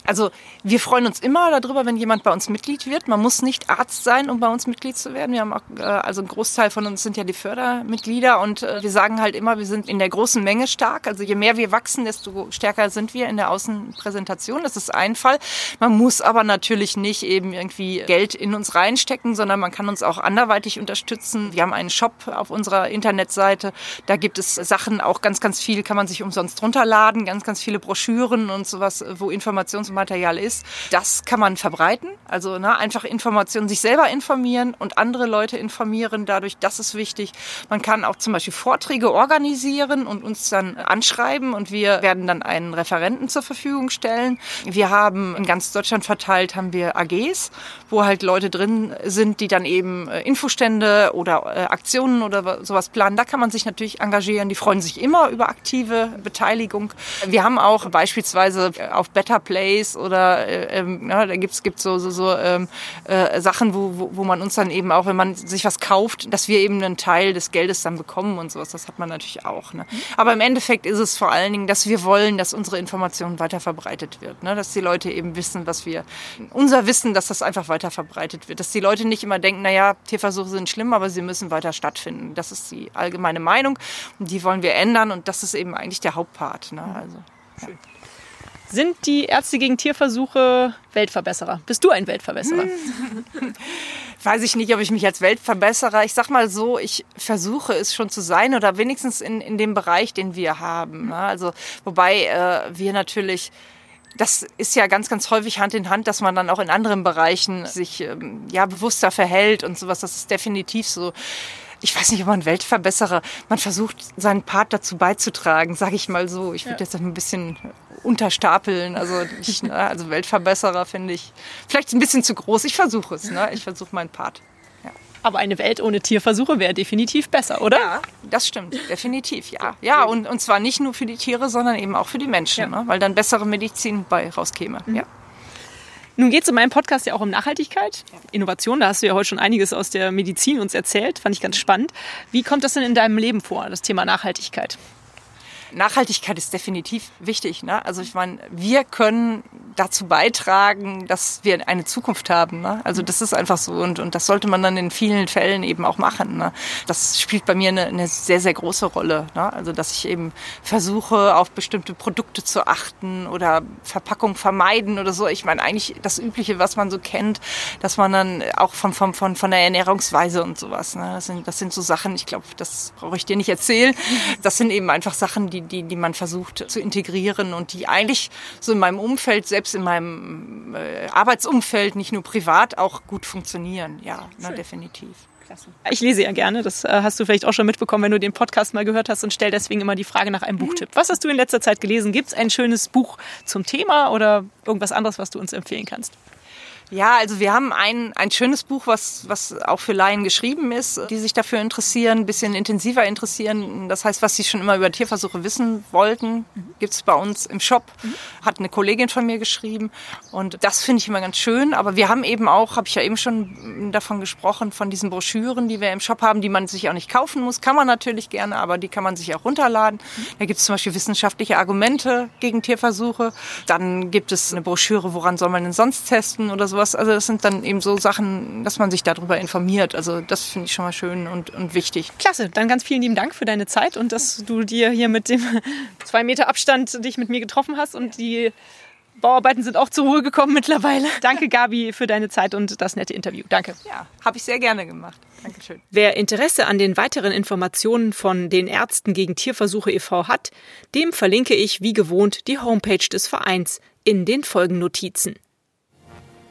Also wir freuen uns immer darüber, wenn jemand bei uns Mitglied wird. Man muss nicht Arzt sein, um bei uns Mitglied zu werden. Wir haben auch, äh, also ein Großteil von uns sind ja die Fördermitglieder und äh, wir sagen halt immer, wir sind in der großen Menge stark. Also je mehr wir wachsen, desto stärker sind wir in der Außenpräsentation. Das ist ein Fall. Man muss aber natürlich nicht eben irgendwie Geld in uns reinstecken, sondern man kann uns auch anderweitig unterstützen. Wir haben einen Shop auf unserer Internetseite. Da gibt es Sachen, auch ganz, ganz viel kann man sich umsonst runterladen, ganz, ganz viele Broschüren und sowas, wo Informations Material ist, das kann man verbreiten. Also ne, einfach Informationen, sich selber informieren und andere Leute informieren. Dadurch, das ist wichtig. Man kann auch zum Beispiel Vorträge organisieren und uns dann anschreiben und wir werden dann einen Referenten zur Verfügung stellen. Wir haben in ganz Deutschland verteilt haben wir AGs, wo halt Leute drin sind, die dann eben äh, Infostände oder äh, Aktionen oder sowas planen. Da kann man sich natürlich engagieren. Die freuen sich immer über aktive Beteiligung. Wir haben auch beispielsweise auf Better Place oder äh, ähm, ja, da gibt's gibt's so so, so ähm, äh, Sachen, wo, wo, wo man uns dann eben auch, wenn man sich was kauft, dass wir eben einen Teil des Geldes dann bekommen und sowas. Das hat man natürlich auch. Ne? Aber im Endeffekt ist es vor allen Dingen, dass wir wollen, dass unsere Information weiter verbreitet wird, ne? dass die Leute eben wissen, was wir unser Wissen, dass das einfach weiter verbreitet wird, dass die Leute nicht immer denken, naja, Tierversuche sind schlimm, aber sie müssen weiter stattfinden. Das ist die allgemeine Meinung und die wollen wir ändern und das ist eben eigentlich der Hauptpart. Ne? Also, ja. Sind die Ärzte gegen Tierversuche Weltverbesserer? Bist du ein Weltverbesserer? Weiß ich nicht, ob ich mich als Weltverbesserer. Ich sag mal so, ich versuche es schon zu sein oder wenigstens in, in dem Bereich, den wir haben. Ne? Also, wobei äh, wir natürlich das ist ja ganz, ganz häufig Hand in Hand, dass man dann auch in anderen Bereichen sich ähm, ja bewusster verhält und sowas. Das ist definitiv so ich weiß nicht, ob man Weltverbesserer, man versucht seinen Part dazu beizutragen, sage ich mal so. Ich würde ja. jetzt ein bisschen unterstapeln. Also, ich, ne, also Weltverbesserer finde ich vielleicht ein bisschen zu groß. Ich versuche es. Ne? Ich versuche meinen Part. Aber eine Welt ohne Tierversuche wäre definitiv besser, oder? Ja, das stimmt. Definitiv, ja. Ja, und, und zwar nicht nur für die Tiere, sondern eben auch für die Menschen, ja. ne? weil dann bessere Medizin bei rauskäme. Mhm. Ja. Nun geht es in meinem Podcast ja auch um Nachhaltigkeit, Innovation. Da hast du ja heute schon einiges aus der Medizin uns erzählt. Fand ich ganz spannend. Wie kommt das denn in deinem Leben vor, das Thema Nachhaltigkeit? Nachhaltigkeit ist definitiv wichtig. Ne? Also ich meine, wir können dazu beitragen, dass wir eine Zukunft haben. Ne? Also das ist einfach so und, und das sollte man dann in vielen Fällen eben auch machen. Ne? Das spielt bei mir eine, eine sehr, sehr große Rolle. Ne? Also dass ich eben versuche, auf bestimmte Produkte zu achten oder Verpackung vermeiden oder so. Ich meine eigentlich das Übliche, was man so kennt, dass man dann auch von, von, von, von der Ernährungsweise und sowas. Ne? Das, sind, das sind so Sachen, ich glaube, das brauche ich dir nicht erzählen. Das sind eben einfach Sachen, die, die, die man versucht zu integrieren und die eigentlich so in meinem Umfeld, selbst in meinem äh, Arbeitsumfeld, nicht nur privat, auch gut funktionieren. Ja, na, definitiv. Klasse. Ich lese ja gerne, das äh, hast du vielleicht auch schon mitbekommen, wenn du den Podcast mal gehört hast und stell deswegen immer die Frage nach einem Buchtipp. Was hast du in letzter Zeit gelesen? Gibt es ein schönes Buch zum Thema oder irgendwas anderes, was du uns empfehlen kannst? Ja, also wir haben ein, ein schönes Buch, was, was auch für Laien geschrieben ist, die sich dafür interessieren, ein bisschen intensiver interessieren. Das heißt, was sie schon immer über Tierversuche wissen wollten, mhm. gibt's bei uns im Shop. Hat eine Kollegin von mir geschrieben. Und das finde ich immer ganz schön. Aber wir haben eben auch, habe ich ja eben schon davon gesprochen, von diesen Broschüren, die wir im Shop haben, die man sich auch nicht kaufen muss. Kann man natürlich gerne, aber die kann man sich auch runterladen. Mhm. Da gibt's zum Beispiel wissenschaftliche Argumente gegen Tierversuche. Dann gibt es eine Broschüre, woran soll man denn sonst testen oder so sowas. Also das sind dann eben so Sachen, dass man sich darüber informiert. Also das finde ich schon mal schön und, und wichtig. Klasse, dann ganz vielen lieben Dank für deine Zeit und dass du dir hier mit dem zwei Meter Abstand dich mit mir getroffen hast und die Bauarbeiten sind auch zur Ruhe gekommen mittlerweile. Danke, Gabi, für deine Zeit und das nette Interview. Danke. Ja, habe ich sehr gerne gemacht. Dankeschön. Wer Interesse an den weiteren Informationen von den Ärzten gegen Tierversuche e.V. hat, dem verlinke ich wie gewohnt die Homepage des Vereins in den Folgennotizen.